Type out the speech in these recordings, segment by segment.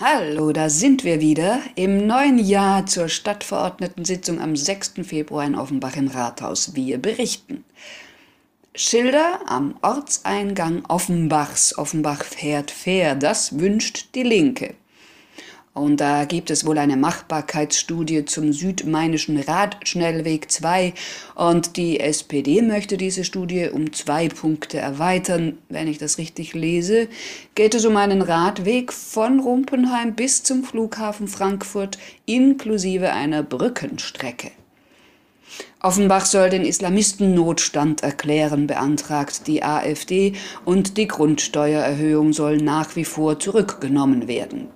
Hallo, da sind wir wieder im neuen Jahr zur Stadtverordnetensitzung am 6. Februar in Offenbach im Rathaus. Wir berichten. Schilder am Ortseingang Offenbachs. Offenbach fährt fair, das wünscht die Linke. Und da gibt es wohl eine Machbarkeitsstudie zum südmainischen Radschnellweg 2 und die SPD möchte diese Studie um zwei Punkte erweitern. Wenn ich das richtig lese, geht es um einen Radweg von Rumpenheim bis zum Flughafen Frankfurt inklusive einer Brückenstrecke. Offenbach soll den Islamisten Notstand erklären, beantragt die AfD, und die Grundsteuererhöhung soll nach wie vor zurückgenommen werden.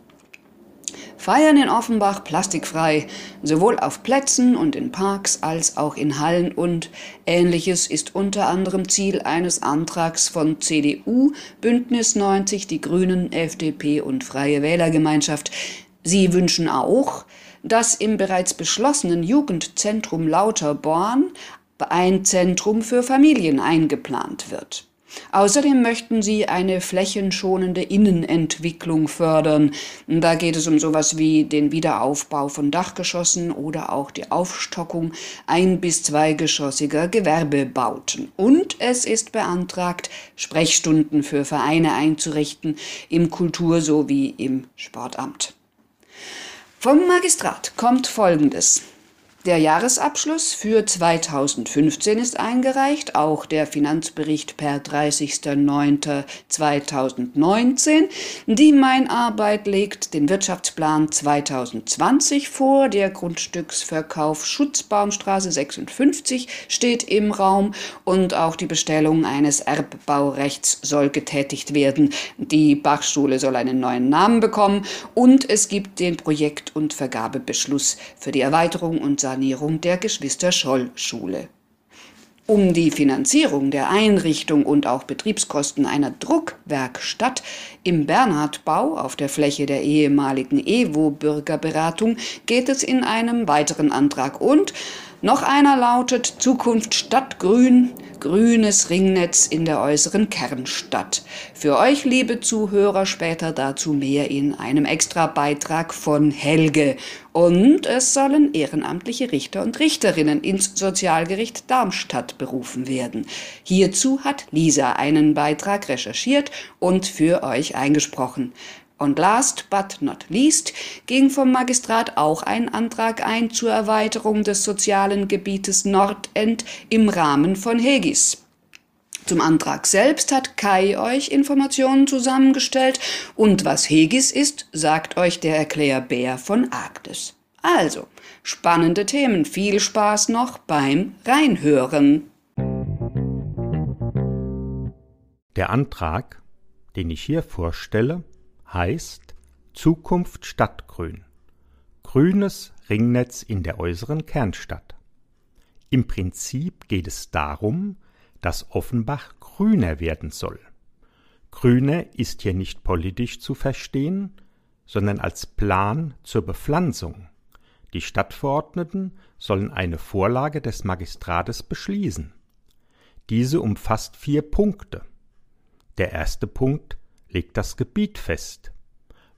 Feiern in Offenbach plastikfrei, sowohl auf Plätzen und in Parks als auch in Hallen und ähnliches ist unter anderem Ziel eines Antrags von CDU, Bündnis 90, die Grünen, FDP und Freie Wählergemeinschaft. Sie wünschen auch, dass im bereits beschlossenen Jugendzentrum Lauterborn ein Zentrum für Familien eingeplant wird. Außerdem möchten sie eine flächenschonende Innenentwicklung fördern. Da geht es um sowas wie den Wiederaufbau von Dachgeschossen oder auch die Aufstockung ein- bis zweigeschossiger Gewerbebauten. Und es ist beantragt, Sprechstunden für Vereine einzurichten im Kultur- sowie im Sportamt. Vom Magistrat kommt Folgendes. Der Jahresabschluss für 2015 ist eingereicht, auch der Finanzbericht per 30.09.2019. Die Meinarbeit legt den Wirtschaftsplan 2020 vor. Der Grundstücksverkauf Schutzbaumstraße 56 steht im Raum und auch die Bestellung eines Erbbaurechts soll getätigt werden. Die Bachschule soll einen neuen Namen bekommen und es gibt den Projekt- und Vergabebeschluss für die Erweiterung und Sanierung der Geschwister-Scholl-Schule. Um die Finanzierung der Einrichtung und auch Betriebskosten einer Druckwerkstatt im Bernhardbau auf der Fläche der ehemaligen EWO-Bürgerberatung geht es in einem weiteren Antrag und noch einer lautet Zukunft Stadtgrün, grünes Ringnetz in der äußeren Kernstadt. Für euch, liebe Zuhörer, später dazu mehr in einem Extra-Beitrag von Helge. Und es sollen ehrenamtliche Richter und Richterinnen ins Sozialgericht Darmstadt berufen werden. Hierzu hat Lisa einen Beitrag recherchiert und für euch eingesprochen. Und last but not least ging vom Magistrat auch ein Antrag ein zur Erweiterung des sozialen Gebietes Nordend im Rahmen von Hegis. Zum Antrag selbst hat Kai euch Informationen zusammengestellt und was Hegis ist, sagt euch der Erklärbär von Arktis. Also, spannende Themen, viel Spaß noch beim Reinhören. Der Antrag, den ich hier vorstelle, heißt Zukunft Stadtgrün. Grünes Ringnetz in der äußeren Kernstadt. Im Prinzip geht es darum, dass Offenbach grüner werden soll. Grüner ist hier nicht politisch zu verstehen, sondern als Plan zur Bepflanzung. Die Stadtverordneten sollen eine Vorlage des Magistrates beschließen. Diese umfasst vier Punkte. Der erste Punkt legt das Gebiet fest,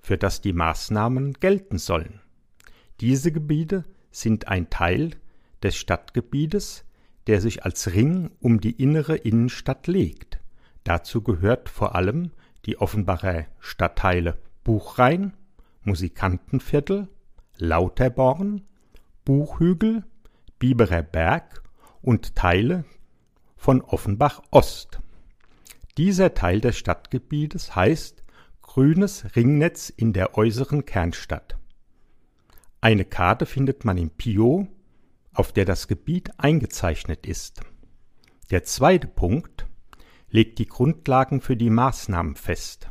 für das die Maßnahmen gelten sollen. Diese Gebiete sind ein Teil des Stadtgebietes, der sich als Ring um die innere Innenstadt legt. Dazu gehört vor allem die Offenbacher Stadtteile Buchrhein, Musikantenviertel, Lauterborn, Buchhügel, Biberer Berg und Teile von Offenbach Ost. Dieser Teil des Stadtgebietes heißt Grünes Ringnetz in der äußeren Kernstadt. Eine Karte findet man im Pio, auf der das Gebiet eingezeichnet ist. Der zweite Punkt legt die Grundlagen für die Maßnahmen fest.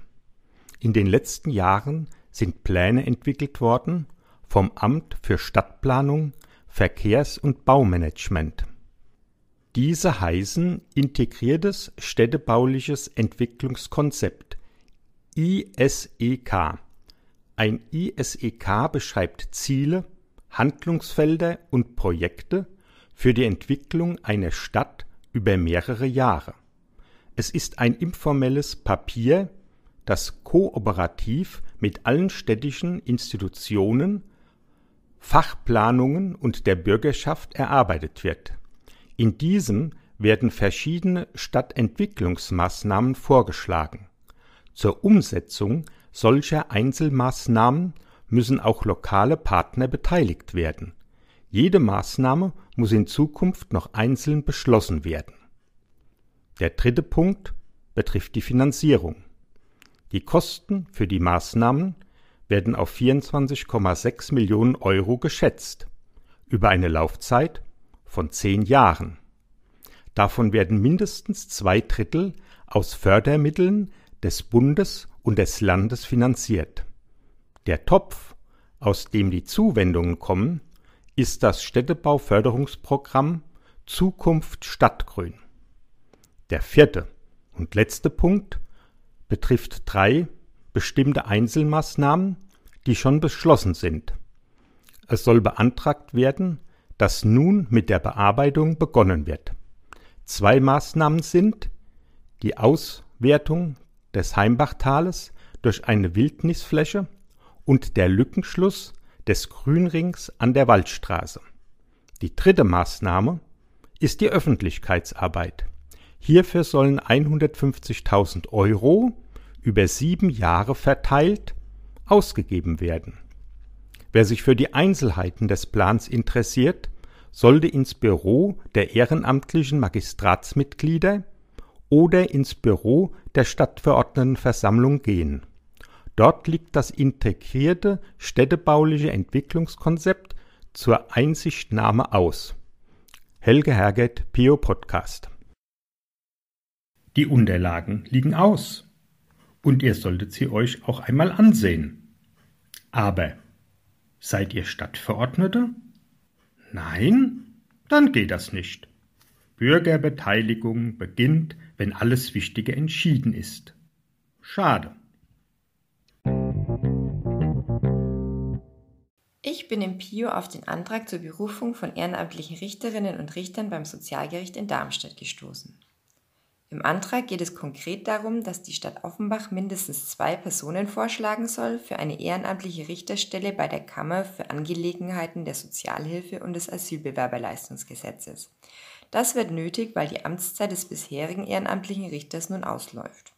In den letzten Jahren sind Pläne entwickelt worden vom Amt für Stadtplanung, Verkehrs- und Baumanagement. Diese heißen Integriertes städtebauliches Entwicklungskonzept ISEK. Ein ISEK beschreibt Ziele, Handlungsfelder und Projekte für die Entwicklung einer Stadt über mehrere Jahre. Es ist ein informelles Papier, das kooperativ mit allen städtischen Institutionen, Fachplanungen und der Bürgerschaft erarbeitet wird. In diesem werden verschiedene Stadtentwicklungsmaßnahmen vorgeschlagen. Zur Umsetzung solcher Einzelmaßnahmen müssen auch lokale Partner beteiligt werden. Jede Maßnahme muss in Zukunft noch einzeln beschlossen werden. Der dritte Punkt betrifft die Finanzierung. Die Kosten für die Maßnahmen werden auf 24,6 Millionen Euro geschätzt, über eine Laufzeit von zehn Jahren. Davon werden mindestens zwei Drittel aus Fördermitteln des Bundes und des Landes finanziert. Der Topf, aus dem die Zuwendungen kommen, ist das Städtebauförderungsprogramm Zukunft Stadtgrün. Der vierte und letzte Punkt betrifft drei bestimmte Einzelmaßnahmen, die schon beschlossen sind. Es soll beantragt werden, dass nun mit der Bearbeitung begonnen wird. Zwei Maßnahmen sind die Auswertung des Heimbachtales durch eine Wildnisfläche und der Lückenschluss des Grünrings an der Waldstraße. Die dritte Maßnahme ist die Öffentlichkeitsarbeit. Hierfür sollen 150.000 Euro über sieben Jahre verteilt ausgegeben werden. Wer sich für die Einzelheiten des Plans interessiert, sollte ins Büro der ehrenamtlichen Magistratsmitglieder oder ins Büro der Stadtverordnetenversammlung gehen. Dort liegt das integrierte städtebauliche Entwicklungskonzept zur Einsichtnahme aus. Helge Herget, Pio Podcast. Die Unterlagen liegen aus. Und ihr solltet sie euch auch einmal ansehen. Aber seid ihr Stadtverordnete? Nein? Dann geht das nicht. Bürgerbeteiligung beginnt, wenn alles Wichtige entschieden ist. Schade. Ich bin im Pio auf den Antrag zur Berufung von ehrenamtlichen Richterinnen und Richtern beim Sozialgericht in Darmstadt gestoßen. Im Antrag geht es konkret darum, dass die Stadt Offenbach mindestens zwei Personen vorschlagen soll für eine ehrenamtliche Richterstelle bei der Kammer für Angelegenheiten der Sozialhilfe und des Asylbewerberleistungsgesetzes. Das wird nötig, weil die Amtszeit des bisherigen ehrenamtlichen Richters nun ausläuft.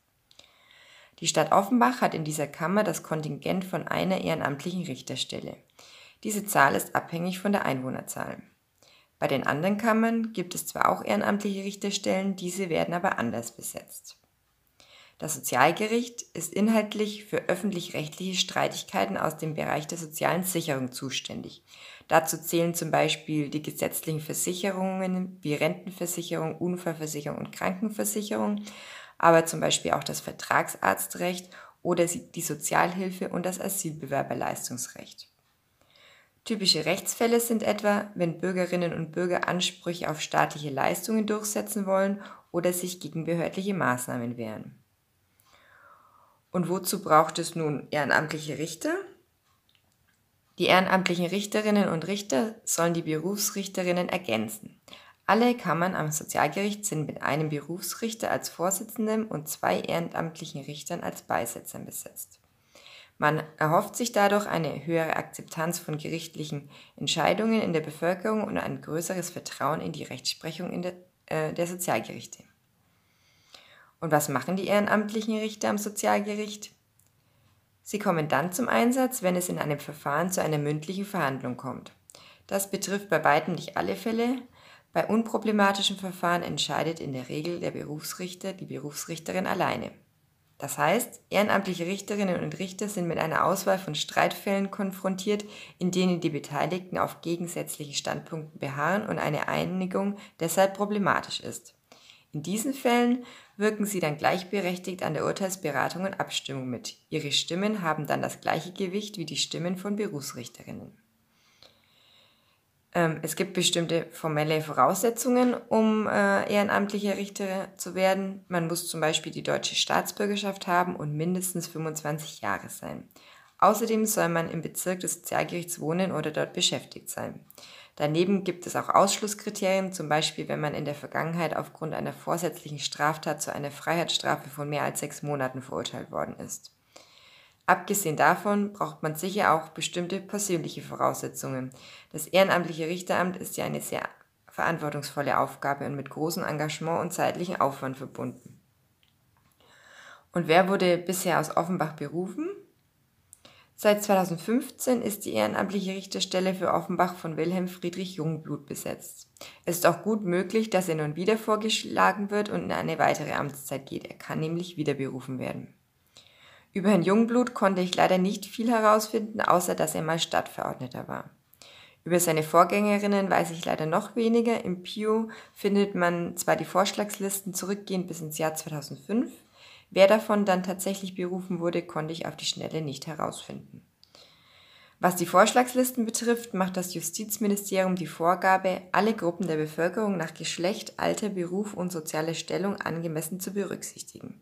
Die Stadt Offenbach hat in dieser Kammer das Kontingent von einer ehrenamtlichen Richterstelle. Diese Zahl ist abhängig von der Einwohnerzahl. Bei den anderen Kammern gibt es zwar auch ehrenamtliche Richterstellen, diese werden aber anders besetzt. Das Sozialgericht ist inhaltlich für öffentlich-rechtliche Streitigkeiten aus dem Bereich der sozialen Sicherung zuständig. Dazu zählen zum Beispiel die gesetzlichen Versicherungen wie Rentenversicherung, Unfallversicherung und Krankenversicherung, aber zum Beispiel auch das Vertragsarztrecht oder die Sozialhilfe und das Asylbewerberleistungsrecht. Typische Rechtsfälle sind etwa, wenn Bürgerinnen und Bürger Ansprüche auf staatliche Leistungen durchsetzen wollen oder sich gegen behördliche Maßnahmen wehren. Und wozu braucht es nun ehrenamtliche Richter? Die ehrenamtlichen Richterinnen und Richter sollen die Berufsrichterinnen ergänzen. Alle Kammern am Sozialgericht sind mit einem Berufsrichter als Vorsitzendem und zwei ehrenamtlichen Richtern als Beisetzern besetzt. Man erhofft sich dadurch eine höhere Akzeptanz von gerichtlichen Entscheidungen in der Bevölkerung und ein größeres Vertrauen in die Rechtsprechung der, äh, der Sozialgerichte. Und was machen die ehrenamtlichen Richter am Sozialgericht? Sie kommen dann zum Einsatz, wenn es in einem Verfahren zu einer mündlichen Verhandlung kommt. Das betrifft bei weitem nicht alle Fälle. Bei unproblematischen Verfahren entscheidet in der Regel der Berufsrichter, die Berufsrichterin alleine. Das heißt, ehrenamtliche Richterinnen und Richter sind mit einer Auswahl von Streitfällen konfrontiert, in denen die Beteiligten auf gegensätzlichen Standpunkten beharren und eine Einigung deshalb problematisch ist. In diesen Fällen wirken sie dann gleichberechtigt an der Urteilsberatung und Abstimmung mit. Ihre Stimmen haben dann das gleiche Gewicht wie die Stimmen von Berufsrichterinnen. Ähm, es gibt bestimmte formelle Voraussetzungen, um äh, ehrenamtlicher Richter zu werden. Man muss zum Beispiel die deutsche Staatsbürgerschaft haben und mindestens 25 Jahre sein. Außerdem soll man im Bezirk des Sozialgerichts wohnen oder dort beschäftigt sein. Daneben gibt es auch Ausschlusskriterien, zum Beispiel wenn man in der Vergangenheit aufgrund einer vorsätzlichen Straftat zu einer Freiheitsstrafe von mehr als sechs Monaten verurteilt worden ist. Abgesehen davon braucht man sicher auch bestimmte persönliche Voraussetzungen. Das ehrenamtliche Richteramt ist ja eine sehr verantwortungsvolle Aufgabe und mit großem Engagement und zeitlichem Aufwand verbunden. Und wer wurde bisher aus Offenbach berufen? Seit 2015 ist die ehrenamtliche Richterstelle für Offenbach von Wilhelm Friedrich Jungblut besetzt. Es ist auch gut möglich, dass er nun wieder vorgeschlagen wird und in eine weitere Amtszeit geht. Er kann nämlich wieder berufen werden. Über Herrn Jungblut konnte ich leider nicht viel herausfinden, außer dass er mal Stadtverordneter war. Über seine Vorgängerinnen weiß ich leider noch weniger. Im Pio findet man zwar die Vorschlagslisten zurückgehend bis ins Jahr 2005, wer davon dann tatsächlich berufen wurde, konnte ich auf die Schnelle nicht herausfinden. Was die Vorschlagslisten betrifft, macht das Justizministerium die Vorgabe, alle Gruppen der Bevölkerung nach Geschlecht, Alter, Beruf und soziale Stellung angemessen zu berücksichtigen.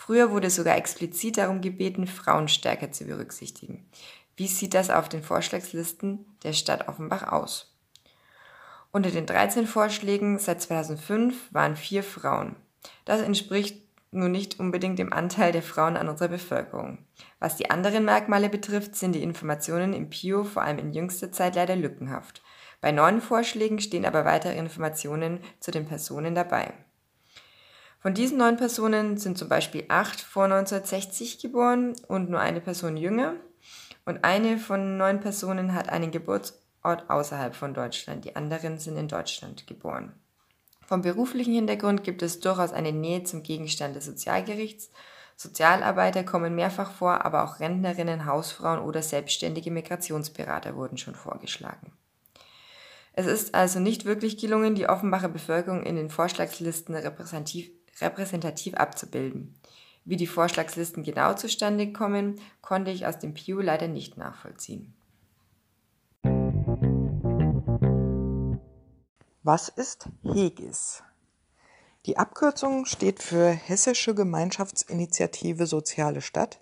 Früher wurde sogar explizit darum gebeten, Frauen stärker zu berücksichtigen. Wie sieht das auf den Vorschlagslisten der Stadt Offenbach aus? Unter den 13 Vorschlägen seit 2005 waren vier Frauen. Das entspricht nun nicht unbedingt dem Anteil der Frauen an unserer Bevölkerung. Was die anderen Merkmale betrifft, sind die Informationen im PIO vor allem in jüngster Zeit leider lückenhaft. Bei neuen Vorschlägen stehen aber weitere Informationen zu den Personen dabei. Von diesen neun Personen sind zum Beispiel acht vor 1960 geboren und nur eine Person jünger. Und eine von neun Personen hat einen Geburtsort außerhalb von Deutschland. Die anderen sind in Deutschland geboren. Vom beruflichen Hintergrund gibt es durchaus eine Nähe zum Gegenstand des Sozialgerichts. Sozialarbeiter kommen mehrfach vor, aber auch Rentnerinnen, Hausfrauen oder selbstständige Migrationsberater wurden schon vorgeschlagen. Es ist also nicht wirklich gelungen, die Offenbacher Bevölkerung in den Vorschlagslisten repräsentativ repräsentativ abzubilden. Wie die Vorschlagslisten genau zustande kommen, konnte ich aus dem Pew leider nicht nachvollziehen. Was ist HEGIS? Die Abkürzung steht für Hessische Gemeinschaftsinitiative Soziale Stadt.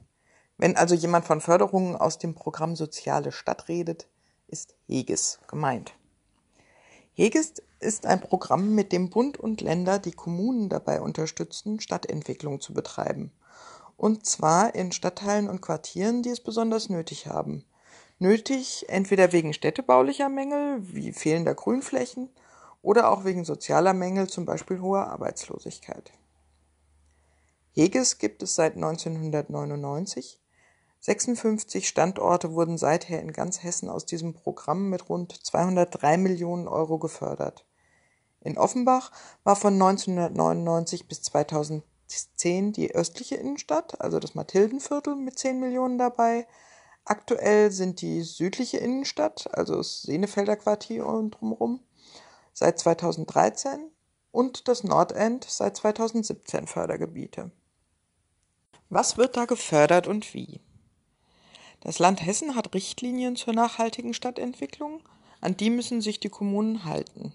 Wenn also jemand von Förderungen aus dem Programm Soziale Stadt redet, ist HEGIS gemeint. HEGIS ist ein Programm, mit dem Bund und Länder die Kommunen dabei unterstützen, Stadtentwicklung zu betreiben. Und zwar in Stadtteilen und Quartieren, die es besonders nötig haben. Nötig entweder wegen städtebaulicher Mängel wie fehlender Grünflächen oder auch wegen sozialer Mängel, zum Beispiel hoher Arbeitslosigkeit. Heges gibt es seit 1999 56 Standorte wurden seither in ganz Hessen aus diesem Programm mit rund 203 Millionen Euro gefördert. In Offenbach war von 1999 bis 2010 die östliche Innenstadt, also das Mathildenviertel, mit 10 Millionen dabei. Aktuell sind die südliche Innenstadt, also das Senefelder Quartier und drumherum, seit 2013 und das Nordend seit 2017 Fördergebiete. Was wird da gefördert und wie? Das Land Hessen hat Richtlinien zur nachhaltigen Stadtentwicklung, an die müssen sich die Kommunen halten.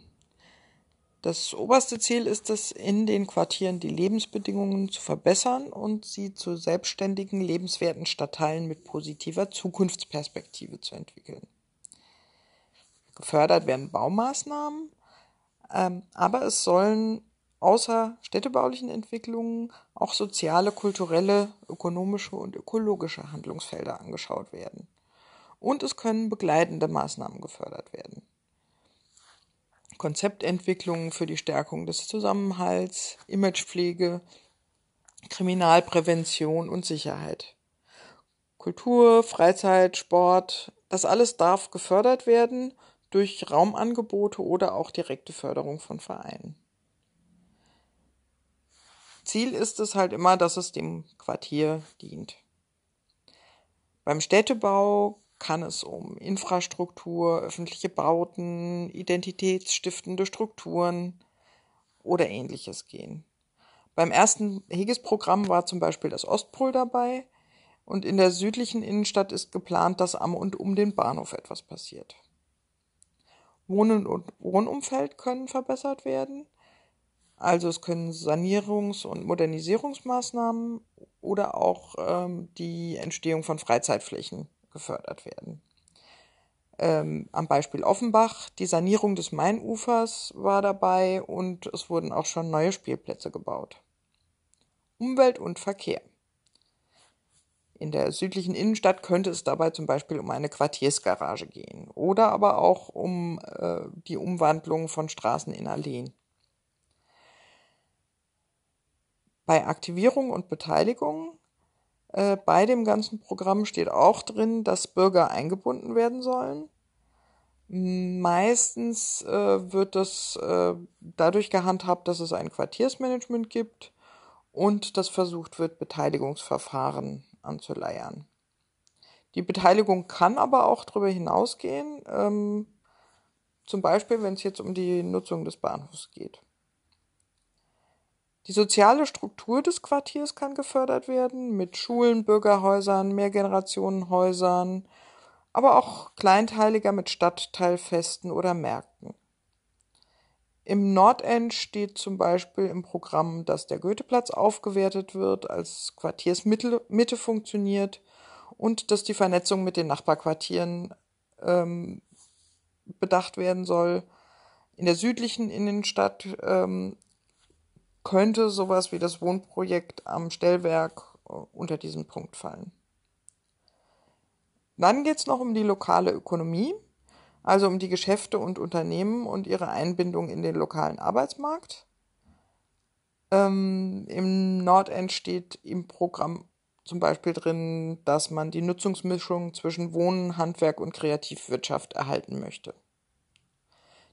Das oberste Ziel ist es, in den Quartieren die Lebensbedingungen zu verbessern und sie zu selbstständigen, lebenswerten Stadtteilen mit positiver Zukunftsperspektive zu entwickeln. Gefördert werden Baumaßnahmen, ähm, aber es sollen außer städtebaulichen Entwicklungen auch soziale, kulturelle, ökonomische und ökologische Handlungsfelder angeschaut werden. Und es können begleitende Maßnahmen gefördert werden. Konzeptentwicklungen für die Stärkung des Zusammenhalts, Imagepflege, Kriminalprävention und Sicherheit. Kultur, Freizeit, Sport, das alles darf gefördert werden durch Raumangebote oder auch direkte Förderung von Vereinen. Ziel ist es halt immer, dass es dem Quartier dient. Beim Städtebau kann es um Infrastruktur, öffentliche Bauten, identitätsstiftende Strukturen oder ähnliches gehen. Beim ersten Heges-Programm war zum Beispiel das Ostpol dabei und in der südlichen Innenstadt ist geplant, dass am und um den Bahnhof etwas passiert. Wohnen und Wohnumfeld können verbessert werden also es können Sanierungs- und Modernisierungsmaßnahmen oder auch ähm, die Entstehung von Freizeitflächen gefördert werden. ähm, am Beispiel Offenbach, die Sanierung des Mainufers war dabei und es wurden auch schon neue Spielplätze gebaut. Umwelt und Verkehr. In der südlichen Innenstadt könnte es dabei zum Beispiel um eine Quartiersgarage gehen oder aber auch um äh, die Umwandlung von Straßen in Alleen. Bei Aktivierung und Beteiligung äh, bei dem ganzen Programm steht auch drin, dass Bürger eingebunden werden sollen. Meistens äh, wird das äh, dadurch gehandhabt, dass es ein Quartiersmanagement gibt und dass versucht wird, Beteiligungsverfahren anzuleiern. Die Beteiligung kann aber auch darüber hinausgehen, ähm, zum Beispiel wenn es jetzt um die Nutzung des Bahnhofs geht. Die soziale Struktur des Quartiers kann gefördert werden mit Schulen, Bürgerhäusern, Mehrgenerationenhäusern, aber auch kleinteiliger mit Stadtteilfesten oder Märkten. Im Nordend steht zum Beispiel im Programm, dass der Goetheplatz aufgewertet wird, als Quartiersmitte Mitte funktioniert und dass die Vernetzung mit den Nachbarquartieren ähm, bedacht werden soll. In der südlichen Innenstadt ähm, könnte sowas wie das Wohnprojekt am Stellwerk äh, unter diesen Punkt fallen. Dann geht es noch um die lokale Ökonomie also um die Geschäfte und Unternehmen und ihre Einbindung in den lokalen Arbeitsmarkt. Ähm, Im Nordend steht im Programm zum Beispiel drin, dass man die Nutzungsmischung zwischen Wohnen, Handwerk und Kreativwirtschaft erhalten möchte.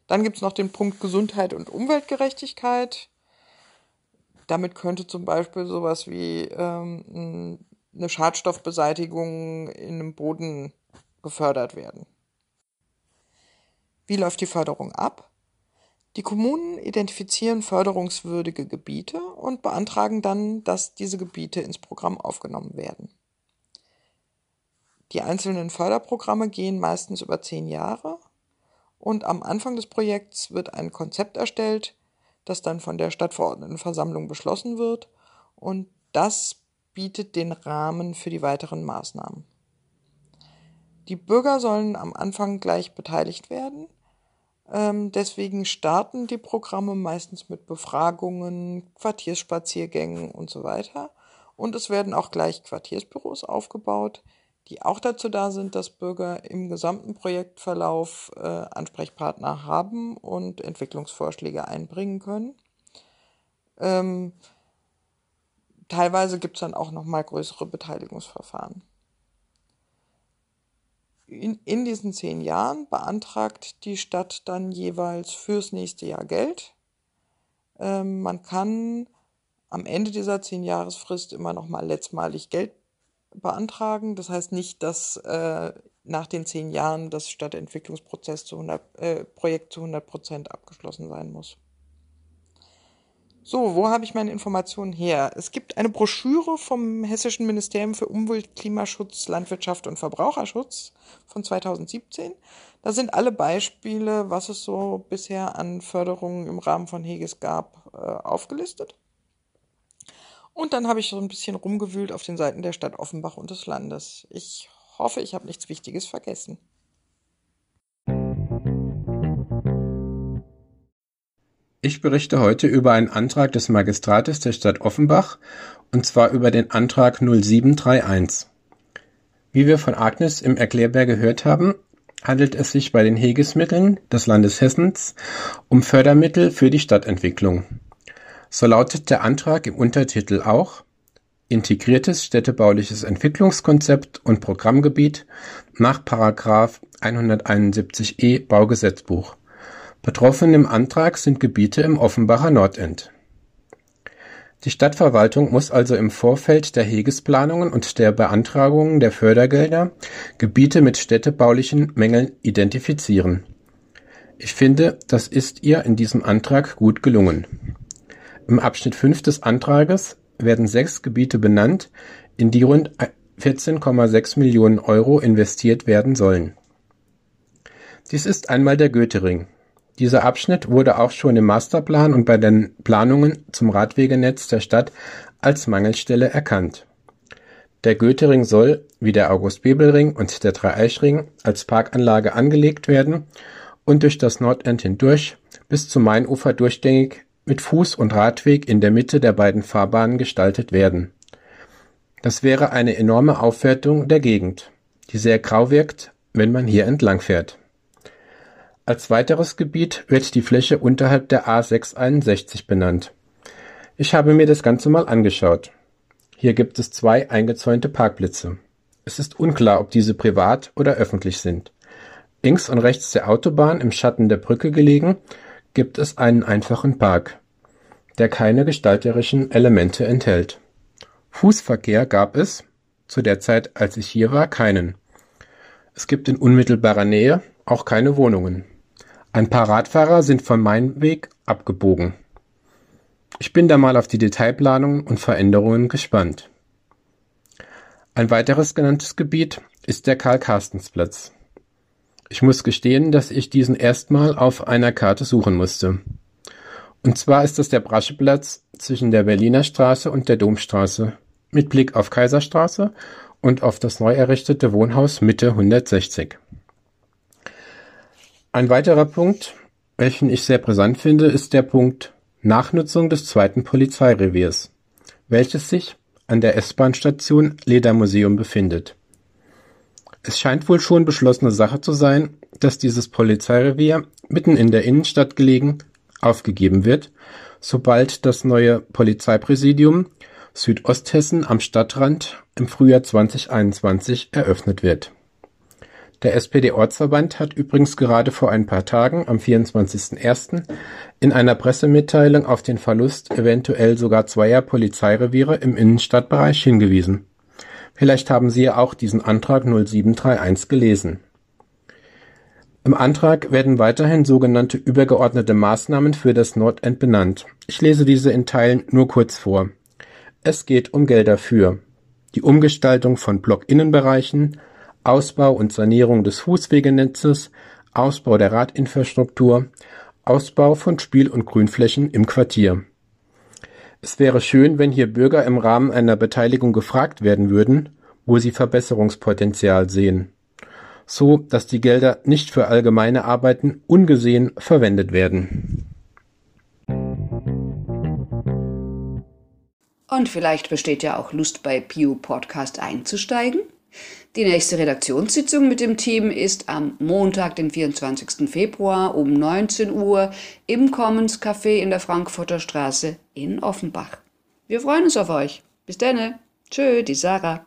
Dann gibt es noch den Punkt Gesundheit und Umweltgerechtigkeit. Damit könnte zum Beispiel sowas wie ähm, eine Schadstoffbeseitigung in einem Boden gefördert werden. Wie läuft die Förderung ab? Die Kommunen identifizieren förderungswürdige Gebiete und beantragen dann, dass diese Gebiete ins Programm aufgenommen werden. Die einzelnen Förderprogramme gehen meistens über zehn Jahre und am Anfang des Projekts wird ein Konzept erstellt, das dann von der Stadtverordnetenversammlung beschlossen wird und das bietet den Rahmen für die weiteren Maßnahmen. Die Bürger sollen am Anfang gleich beteiligt werden ähm, deswegen starten die Programme meistens mit Befragungen, Quartiersspaziergängen und so weiter. Und es werden auch gleich Quartiersbüros aufgebaut, die auch dazu da sind, dass Bürger im gesamten Projektverlauf äh, Ansprechpartner haben und Entwicklungsvorschläge einbringen können. Ähm, teilweise gibt es dann auch nochmal größere Beteiligungsverfahren in, in diesen zehn Jahren beantragt die Stadt dann jeweils fürs nächste Jahr Geld. Ähm, man kann am Ende dieser zehn Jahresfrist immer noch mal letztmalig Geld beantragen. Das heißt nicht, dass äh, nach den zehn Jahren das Stadtentwicklungsprozess zu 100, äh, Projekt zu 100 Prozent abgeschlossen sein muss. So, wo habe ich meine Informationen her? Es gibt eine Broschüre vom Hessischen Ministerium für Umwelt, Klimaschutz, Landwirtschaft und Verbraucherschutz von 2017. Da sind alle Beispiele, was es so bisher an Förderungen im Rahmen von Heges gab, äh, aufgelistet. Und dann habe ich so ein bisschen rumgewühlt auf den Seiten der Stadt Offenbach und des Landes. Ich hoffe, ich habe nichts Wichtiges vergessen. Ich berichte heute über einen Antrag des Magistrates der Stadt Offenbach, und zwar über den Antrag 0731. Wie wir von Agnes im Erklärbär gehört haben, handelt es sich bei den Hegesmitteln des Landes Hessens um Fördermittel für die Stadtentwicklung. So lautet der Antrag im Untertitel auch Integriertes städtebauliches Entwicklungskonzept und Programmgebiet nach 171e Baugesetzbuch. Betroffen im Antrag sind Gebiete im Offenbacher Nordend. Die Stadtverwaltung muss also im Vorfeld der Hegesplanungen und der Beantragungen der Fördergelder Gebiete mit städtebaulichen Mängeln identifizieren. Ich finde, das ist ihr in diesem Antrag gut gelungen. Im Abschnitt 5 des Antrages werden sechs Gebiete benannt, in die rund 14,6 Millionen Euro investiert werden sollen. Dies ist einmal der Goethering, dieser Abschnitt wurde auch schon im Masterplan und bei den Planungen zum Radwegenetz der Stadt als Mangelstelle erkannt. Der Goethering soll, wie der August-Bebel-Ring und der Dreieichring, als Parkanlage angelegt werden und durch das Nordend hindurch bis zum Mainufer durchgängig mit Fuß- und Radweg in der Mitte der beiden Fahrbahnen gestaltet werden. Das wäre eine enorme Aufwertung der Gegend, die sehr grau wirkt, wenn man hier entlang fährt. Als weiteres Gebiet wird die Fläche unterhalb der A661 benannt. Ich habe mir das Ganze mal angeschaut. Hier gibt es zwei eingezäunte Parkplätze. Es ist unklar, ob diese privat oder öffentlich sind. Links und rechts der Autobahn im Schatten der Brücke gelegen, gibt es einen einfachen Park, der keine gestalterischen Elemente enthält. Fußverkehr gab es, zu der Zeit, als ich hier war, keinen. Es gibt in unmittelbarer Nähe auch keine Wohnungen. Ein paar Radfahrer sind von meinem Weg abgebogen. Ich bin da mal auf die Detailplanungen und Veränderungen gespannt. Ein weiteres genanntes Gebiet ist der Karl-Karstens-Platz. Ich muss gestehen, dass ich diesen erstmal auf einer Karte suchen musste. Und zwar ist das der Brascheplatz zwischen der Berliner Straße und der Domstraße mit Blick auf Kaiserstraße und auf das neu errichtete Wohnhaus Mitte 160. Ein weiterer Punkt, welchen ich sehr brisant finde, ist der Punkt Nachnutzung des zweiten Polizeireviers, welches sich an der S-Bahn-Station Ledermuseum befindet. Es scheint wohl schon beschlossene Sache zu sein, dass dieses Polizeirevier, mitten in der Innenstadt gelegen, aufgegeben wird, sobald das neue Polizeipräsidium Südosthessen am Stadtrand im Frühjahr 2021 eröffnet wird. Der SPD-Ortsverband hat übrigens gerade vor ein paar Tagen, am 24.01., in einer Pressemitteilung auf den Verlust eventuell sogar zweier Polizeireviere im Innenstadtbereich hingewiesen. Vielleicht haben Sie ja auch diesen Antrag 0731 gelesen. Im Antrag werden weiterhin sogenannte übergeordnete Maßnahmen für das Nordend benannt. Ich lese diese in Teilen nur kurz vor. Es geht um Gelder für die Umgestaltung von Blockinnenbereichen, Ausbau und Sanierung des Fußwegenetzes, Ausbau der Radinfrastruktur, Ausbau von Spiel- und Grünflächen im Quartier es wäre schön, wenn hier Bürger im Rahmen einer Beteiligung gefragt werden würden, wo sie Verbesserungspotenzial sehen, so dass die Gelder nicht für allgemeine Arbeiten ungesehen verwendet werden. Und vielleicht besteht ja auch Lust bei Pew Podcast einzusteigen? Die nächste Redaktionssitzung mit dem Team ist am Montag, den 24. Februar um 19 Uhr im Commons Café in der Frankfurter Straße in Offenbach. Wir freuen uns auf euch. Bis dann. Tschö, die Sarah.